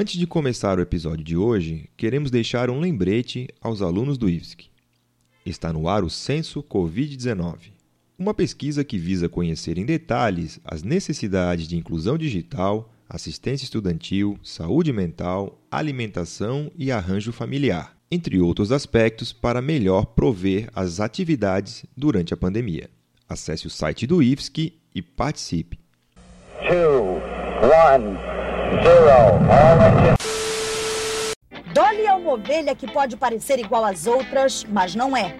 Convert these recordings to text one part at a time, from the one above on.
Antes de começar o episódio de hoje, queremos deixar um lembrete aos alunos do IFSC. Está no ar o Censo Covid-19, uma pesquisa que visa conhecer em detalhes as necessidades de inclusão digital, assistência estudantil, saúde mental, alimentação e arranjo familiar, entre outros aspectos, para melhor prover as atividades durante a pandemia. Acesse o site do IFSC e participe. Two, one, Dolly é uma ovelha que pode parecer igual às outras, mas não é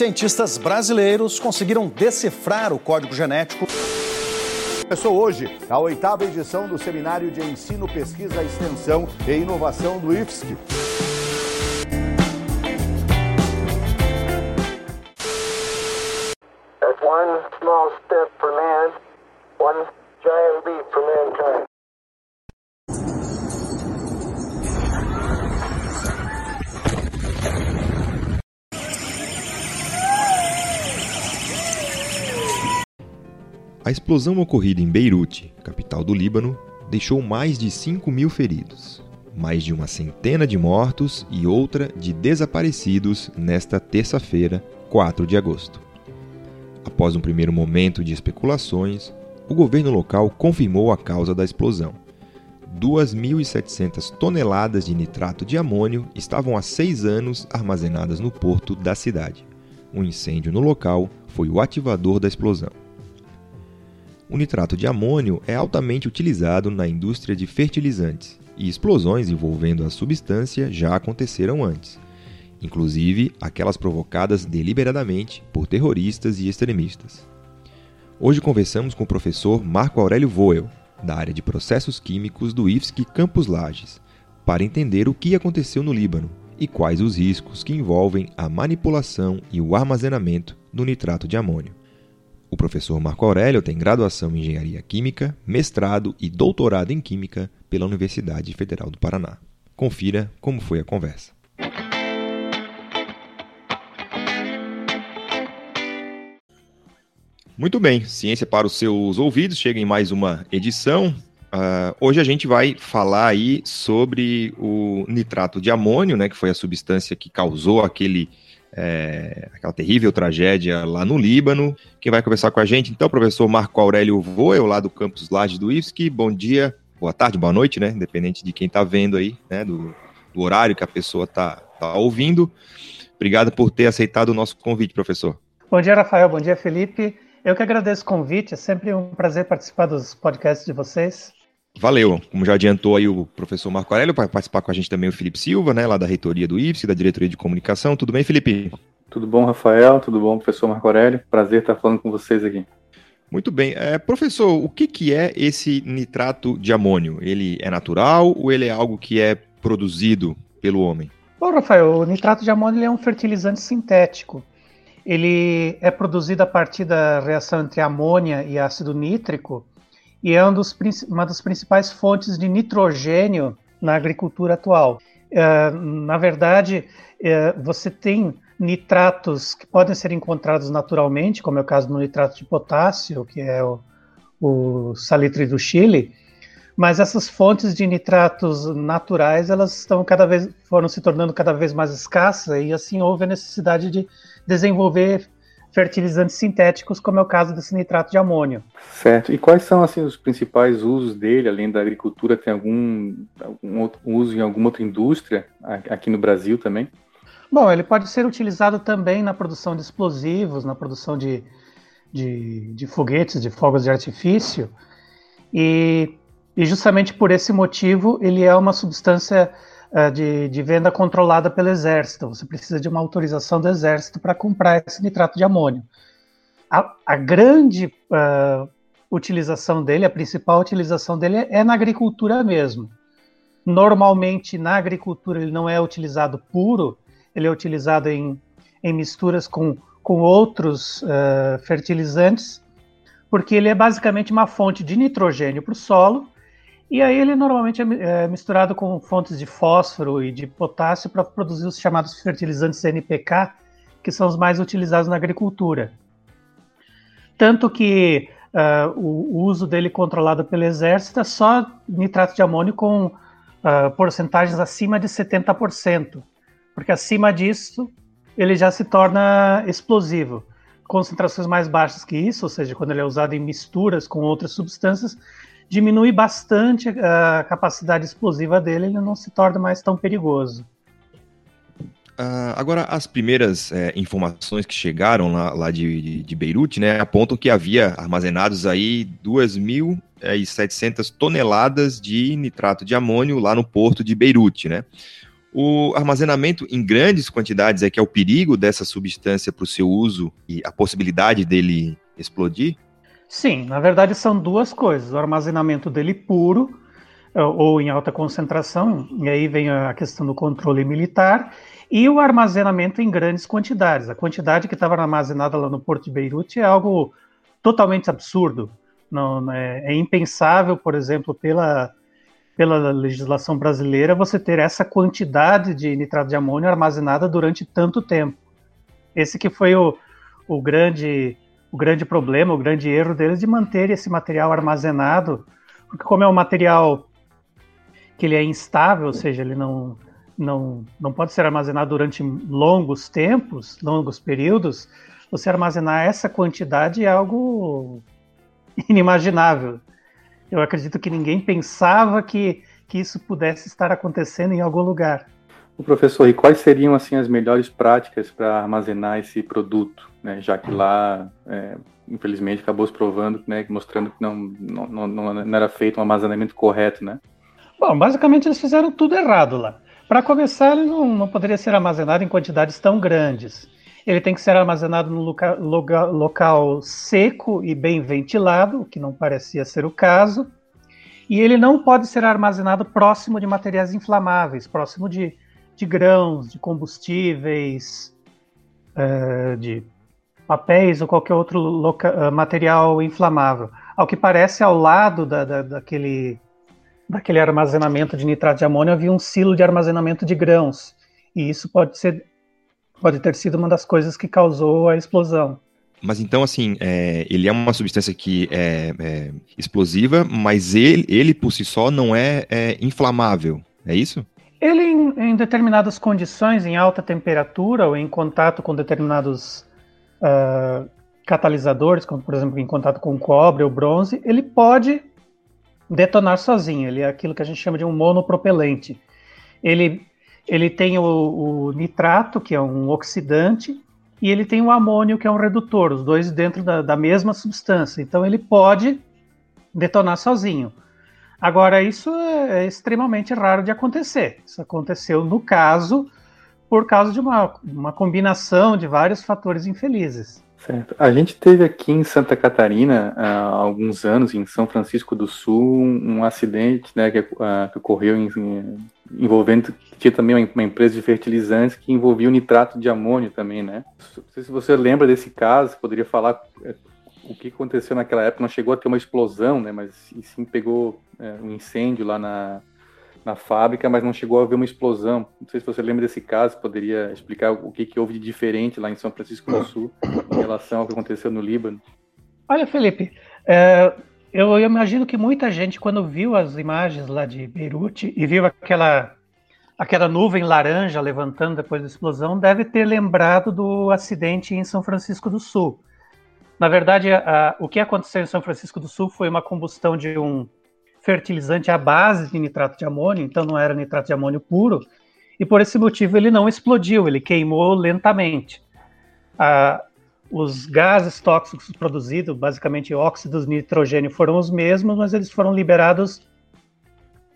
cientistas brasileiros conseguiram decifrar o código genético. Começou hoje a oitava edição do Seminário de Ensino, Pesquisa, Extensão e Inovação do IFSC. one small step for man, one giant. A explosão ocorrida em Beirute, capital do Líbano, deixou mais de 5 mil feridos, mais de uma centena de mortos e outra de desaparecidos nesta terça-feira, 4 de agosto. Após um primeiro momento de especulações, o governo local confirmou a causa da explosão. 2.700 toneladas de nitrato de amônio estavam há seis anos armazenadas no porto da cidade. Um incêndio no local foi o ativador da explosão. O nitrato de amônio é altamente utilizado na indústria de fertilizantes e explosões envolvendo a substância já aconteceram antes, inclusive aquelas provocadas deliberadamente por terroristas e extremistas. Hoje conversamos com o professor Marco Aurélio Voel, da área de processos químicos do IFSC Campus Lages, para entender o que aconteceu no Líbano e quais os riscos que envolvem a manipulação e o armazenamento do nitrato de amônio. O professor Marco Aurélio tem graduação em Engenharia Química, mestrado e doutorado em Química pela Universidade Federal do Paraná. Confira como foi a conversa. Muito bem, ciência para os seus ouvidos, chega em mais uma edição. Uh, hoje a gente vai falar aí sobre o nitrato de amônio, né, que foi a substância que causou aquele é, aquela terrível tragédia lá no Líbano. Quem vai conversar com a gente, então, professor Marco Aurélio Voel, lá do campus Laje do IFSC. Bom dia, boa tarde, boa noite, né? Independente de quem está vendo aí, né? Do, do, horário que a pessoa está tá ouvindo. Obrigado por ter aceitado o nosso convite, professor. Bom dia, Rafael. Bom dia, Felipe. Eu que agradeço o convite. É sempre um prazer participar dos podcasts de vocês. Valeu. Como já adiantou aí o professor Marco Aurélio, vai participar com a gente também o Felipe Silva, né, lá da reitoria do IFSC, da diretoria de comunicação. Tudo bem, Felipe? Tudo bom, Rafael? Tudo bom, professor Marco Aurélio? Prazer estar falando com vocês aqui. Muito bem. É, professor, o que, que é esse nitrato de amônio? Ele é natural ou ele é algo que é produzido pelo homem? Bom, Rafael, o nitrato de amônio é um fertilizante sintético. Ele é produzido a partir da reação entre amônia e ácido nítrico e é um dos, uma das principais fontes de nitrogênio na agricultura atual. É, na verdade, é, você tem nitratos que podem ser encontrados naturalmente, como é o caso do nitrato de potássio, que é o, o salitre do Chile, mas essas fontes de nitratos naturais elas estão cada vez foram se tornando cada vez mais escassas e assim houve a necessidade de desenvolver fertilizantes sintéticos, como é o caso desse nitrato de amônio. Certo. E quais são assim os principais usos dele, além da agricultura? Tem algum, algum outro uso em alguma outra indústria aqui no Brasil também? Bom, ele pode ser utilizado também na produção de explosivos, na produção de, de, de foguetes, de fogos de artifício. E, e justamente por esse motivo ele é uma substância uh, de, de, venda controlada pelo Exército. Você precisa de uma autorização do Exército para comprar esse nitrato de amônio. A, a grande uh, utilização dele, a principal utilização dele é, é na agricultura mesmo. Normalmente, na agricultura, ele não é utilizado puro, ele é utilizado em, em misturas com, com outros uh, fertilizantes, porque ele é basicamente uma fonte de nitrogênio para o solo e aí ele normalmente é, é misturado com fontes de fósforo e de potássio para produzir os chamados fertilizantes NPK, que são os mais utilizados na agricultura. Tanto que uh, o, uso dele controlado pelo exército é só nitrato de amônio com uh, porcentagens acima de 70%, porque acima disso ele já se torna explosivo. Concentrações mais baixas que isso, ou seja, quando ele é usado em misturas com outras substâncias, diminui bastante a capacidade explosiva dele, ele não se torna mais tão perigoso. Uh, agora, as primeiras é, informações que chegaram lá, lá de, de, de, Beirute, né, apontam que havia armazenados aí 2.700 é, toneladas de nitrato de amônio lá no porto de Beirute, né? O armazenamento em grandes quantidades é que é o perigo dessa substância para o seu uso e a possibilidade dele explodir? Sim, na verdade são duas coisas. O armazenamento dele puro é, ou em alta concentração, e aí vem a questão do controle militar, e o armazenamento em grandes quantidades. A quantidade que estava armazenada lá no Porto de Beirute é algo totalmente absurdo. Não, é, é, impensável, por exemplo, pela, pela legislação brasileira, você ter essa quantidade de nitrato de amônio armazenada durante tanto tempo. Esse que foi o, o, grande, o grande problema, o grande erro deles de manter esse material armazenado, porque como é um material que ele é instável, ou seja, ele não, não, não pode ser armazenado durante longos tempos, longos períodos, você armazenar essa quantidade é algo inimaginável. Eu acredito que ninguém pensava que, que isso pudesse estar acontecendo em algum lugar. O professor, e quais seriam assim as melhores práticas para armazenar esse produto, né? já que lá, é, infelizmente, acabou se provando, né, mostrando que não, não, não, não era feito um armazenamento correto, né? Bom, basicamente eles fizeram tudo errado lá. Para começar, ele não, não poderia ser armazenado em quantidades tão grandes. Ele tem que ser armazenado no loca, loca, local seco e bem ventilado, o que não parecia ser o caso. E ele não pode ser armazenado próximo de materiais inflamáveis, próximo de, de grãos, de combustíveis, uh, de papéis ou qualquer outro loca, uh, material inflamável. Ao que parece, ao lado da, da, daquele daquele armazenamento de nitrato de amônio havia um silo de armazenamento de grãos. E isso pode ser pode ter sido uma das coisas que causou a explosão. Mas então, assim, é, ele é uma substância que é, é, explosiva, mas ele, ele por si só não é, é inflamável, é isso? Ele, em, em, determinadas condições, em alta temperatura ou em contato com determinados uh, catalisadores, como por exemplo em contato com cobre ou bronze, ele pode detonar sozinho. Ele é aquilo que a gente chama de um monopropelente. Ele, ele tem o, o nitrato, que é um oxidante, e ele tem o amônio, que é um redutor, os dois dentro da, da mesma substância. Então ele pode detonar sozinho. Agora, isso é extremamente raro de acontecer. Isso aconteceu no caso por causa de uma, uma combinação de vários fatores infelizes. Certo. A gente teve aqui em Santa Catarina, há alguns anos, em São Francisco do Sul, um, acidente né, que, uh, que ocorreu em, envolvendo, tinha também uma, uma, empresa de fertilizantes que envolvia o nitrato de amônio também, né? Não sei se você lembra desse caso, poderia falar é, o que aconteceu naquela época, não chegou a ter uma explosão, né, mas sim pegou é, um incêndio lá na, na fábrica, mas não chegou a haver uma explosão. Não sei se você lembra desse caso, poderia explicar o que, que houve de diferente lá em São Francisco do Sul em relação ao que aconteceu no Líbano? Olha, Felipe, é, eu, eu, imagino que muita gente, quando viu as imagens lá de Beirute e viu aquela, aquela nuvem laranja levantando depois da explosão, deve ter lembrado do acidente em São Francisco do Sul. Na verdade, a, o que aconteceu em São Francisco do Sul foi uma combustão de um fertilizante à base de nitrato de amônio, então não era nitrato de amônio puro, e por esse motivo ele não explodiu, ele queimou lentamente. Ah, os gases tóxicos produzidos, basicamente óxidos de nitrogênio, foram os mesmos, mas eles foram liberados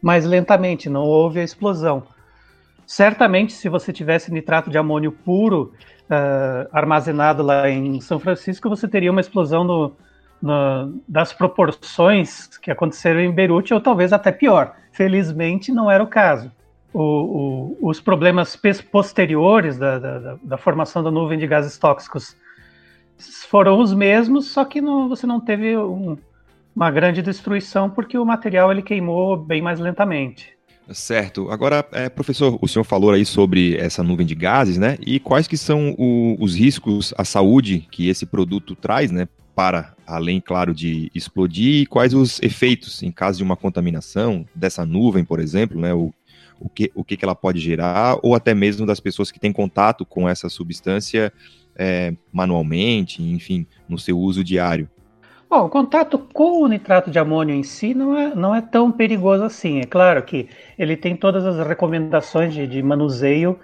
mais lentamente, não houve a explosão. Certamente, se você tivesse nitrato de amônio puro uh, armazenado lá em São Francisco, você teria uma explosão no, no, das proporções que aconteceram em Beirute, ou talvez até pior. Felizmente não era o caso. O, o, os problemas posteriores da, da, da, formação da nuvem de gases tóxicos foram os mesmos, só que não, você não teve um, uma grande destruição porque o material ele queimou bem mais lentamente. Certo. Agora, é, professor, o senhor falou aí sobre essa nuvem de gases, né? E quais que são o, os riscos à saúde que esse produto traz, né? para além, claro, de explodir e quais os efeitos em caso de uma contaminação dessa nuvem, por exemplo, né? O, o, que, o que, que ela pode gerar, ou até mesmo das pessoas que têm contato com essa substância é, manualmente, enfim, no seu uso diário. Bom, o contato com o nitrato de amônio em si não é, não é tão perigoso assim. É claro que ele tem todas as recomendações de, de manuseio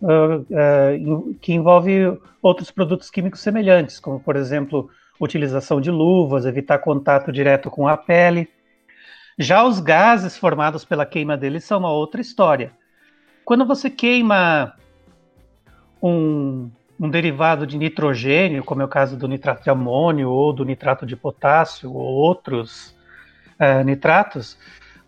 uh, uh, que envolve outros produtos químicos semelhantes, como, por exemplo, utilização de luvas, evitar contato direto com a pele. Já os gases formados pela queima deles são uma outra história. Quando você queima um, um derivado de nitrogênio, como é o caso do nitrato de amônio ou do nitrato de potássio ou outros uh, nitratos,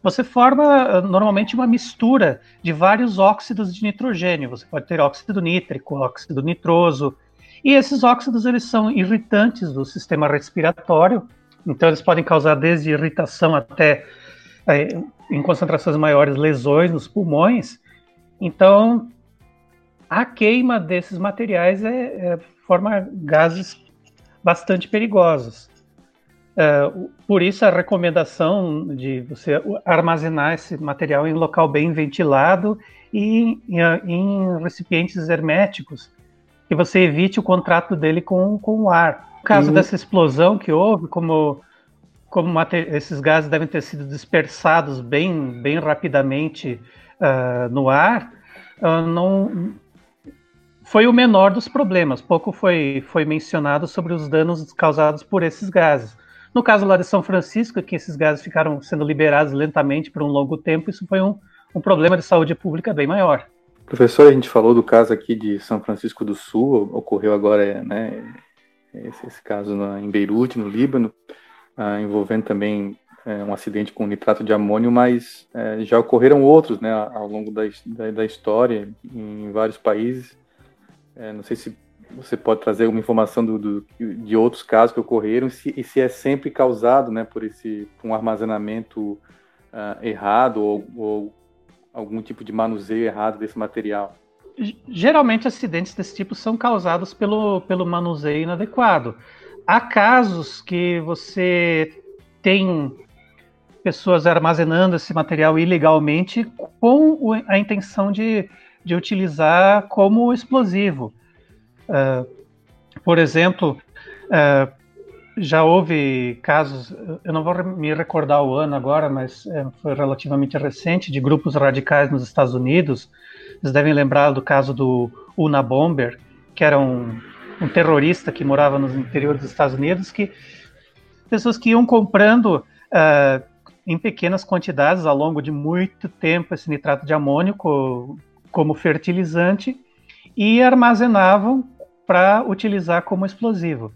você forma uh, normalmente uma mistura de vários óxidos de nitrogênio. Você pode ter óxido nítrico, óxido nitroso, e esses óxidos eles são irritantes do sistema respiratório, então eles podem causar desde irritação até, uh, em concentrações maiores, lesões nos pulmões. Então, a queima desses materiais é, é forma gases bastante perigosos. É, por isso a recomendação de você armazenar esse material em local bem ventilado e em, em recipientes herméticos, que você evite o contato dele com, com o ar. No caso uhum. dessa explosão que houve, como, como esses gases devem ter sido dispersados bem, bem rapidamente uh, no ar, uh, não, foi o menor dos problemas. Pouco foi, foi mencionado sobre os danos causados por esses gases. No caso lá de São Francisco, que esses gases ficaram sendo liberados lentamente por um longo tempo, isso foi um, um problema de saúde pública bem maior. Professor, a gente falou do caso aqui de São Francisco do Sul, ocorreu agora né, esse, esse caso na, em Beirute, no Líbano, ah, envolvendo também é, um acidente com nitrato de amônio, mas é, já ocorreram outros né, ao longo da, da, da história em vários países. É, não sei se você pode trazer alguma informação do, do, de outros casos que ocorreram e se, e se, é sempre causado né, por esse um armazenamento uh, errado ou, ou, algum tipo de manuseio errado desse material. Geralmente acidentes desse tipo são causados pelo, pelo manuseio inadequado. Há casos que você tem pessoas armazenando esse material ilegalmente com a intenção de de utilizar como explosivo. Uh, por exemplo, uh, já houve casos, eu não vou me recordar o ano agora, mas é, foi relativamente recente, de grupos radicais nos Estados Unidos. Vocês devem lembrar do caso do Una Bomber, que era um, um terrorista que morava no interior dos Estados Unidos, que pessoas que iam comprando uh, em pequenas quantidades ao longo de muito tempo esse nitrato de amônio como fertilizante e armazenavam para utilizar como explosivo.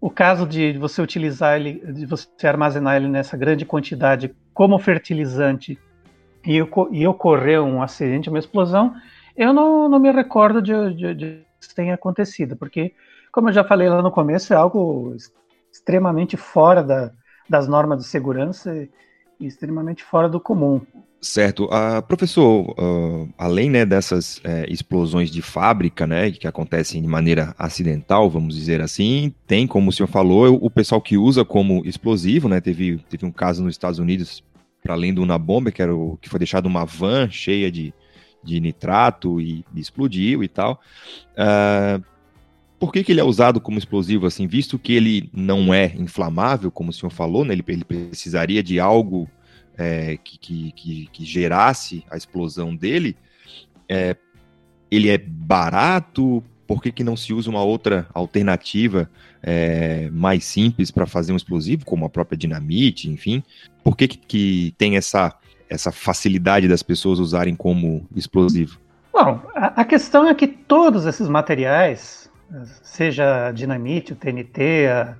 O caso de você utilizar ele, de você armazenar ele nessa grande quantidade como fertilizante e, e ocorrer um acidente, uma explosão, eu não, não me recordo de, de, de isso tenha acontecido, porque, como eu já falei lá no começo, é algo extremamente fora da, das normas de segurança e extremamente fora do comum. Certo. Uh, professor, uh, além né, dessas uh, explosões de fábrica, né, que acontecem de maneira acidental, vamos dizer assim, tem, como o senhor falou, o pessoal que usa como explosivo, né, teve, teve um caso nos Estados Unidos, para além do Unabomber, que, era o, que foi deixado uma van cheia de, de nitrato e, e explodiu e tal. Uh, por que, que, ele é usado como explosivo, assim, visto que ele não é inflamável, como o senhor falou, né, ele, ele precisaria de algo é, que, que, que, que, gerasse a explosão dele, é, ele é barato? Por que, que não se usa uma outra alternativa é, mais simples para fazer um explosivo, como a própria dinamite, enfim? Por que, que, tem essa, essa facilidade das pessoas usarem como explosivo? Bom, a, a questão é que todos esses materiais, seja a dinamite, o TNT, a,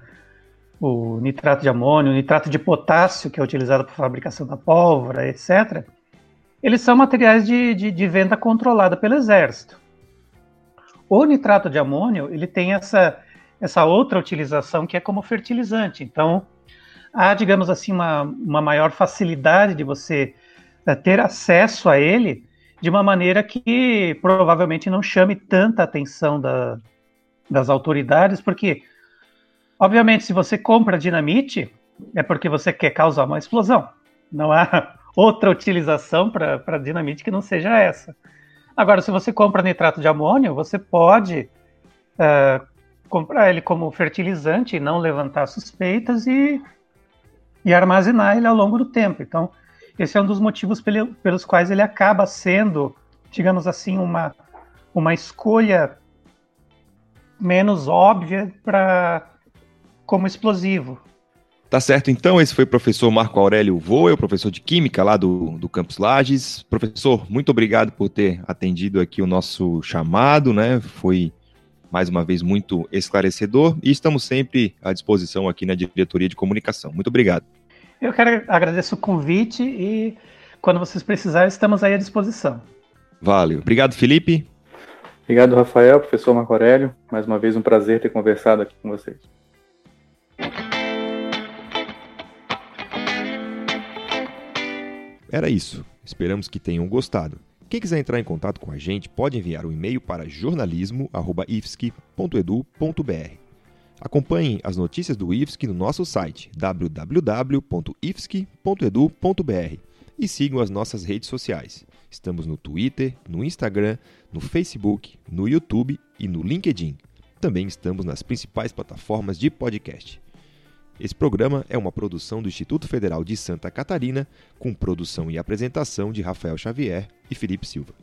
o nitrato de amônio, o nitrato de potássio, que é utilizado para fabricação da pólvora, etc., eles são materiais de, de, de, venda controlada pelo exército. O nitrato de amônio ele tem essa, essa outra utilização que é como fertilizante. Então, há, digamos assim, uma, uma maior facilidade de você uh, ter acesso a ele de uma maneira que provavelmente não chame tanta atenção da, das autoridades, porque Obviamente, se você compra dinamite, é porque você quer causar uma explosão. Não há outra utilização para dinamite que não seja essa. Agora, se você compra nitrato de amônio, você pode uh, comprar ele como fertilizante e não levantar suspeitas e, e armazenar ele ao longo do tempo. Então, esse é um dos motivos pelos quais ele acaba sendo, digamos assim, uma, uma escolha menos óbvia para como explosivo. Tá certo, então. Esse foi o professor Marco Aurélio Voel, professor de Química lá do, do Campus Lages. Professor, muito obrigado por ter atendido aqui o nosso chamado, né? Foi mais uma vez muito esclarecedor e estamos sempre à disposição aqui na diretoria de comunicação. Muito obrigado. Eu quero agradecer o convite e quando vocês precisarem, estamos aí à disposição. Valeu. Obrigado, Felipe. Obrigado, Rafael, professor Marco Aurélio. Mais uma vez um prazer ter conversado aqui com vocês. Era isso. Esperamos que tenham gostado. Quem quiser entrar em contato com a gente pode enviar um e-mail para jornalismo.ifsc.edu.br. Acompanhem as notícias do IFSC no nosso site www.ifsc.edu.br e sigam as nossas redes sociais. Estamos no Twitter, no Instagram, no Facebook, no YouTube e no LinkedIn. Também estamos nas principais plataformas de podcast. Esse programa é uma produção do Instituto Federal de Santa Catarina, com produção e apresentação de Rafael Xavier e Felipe Silva.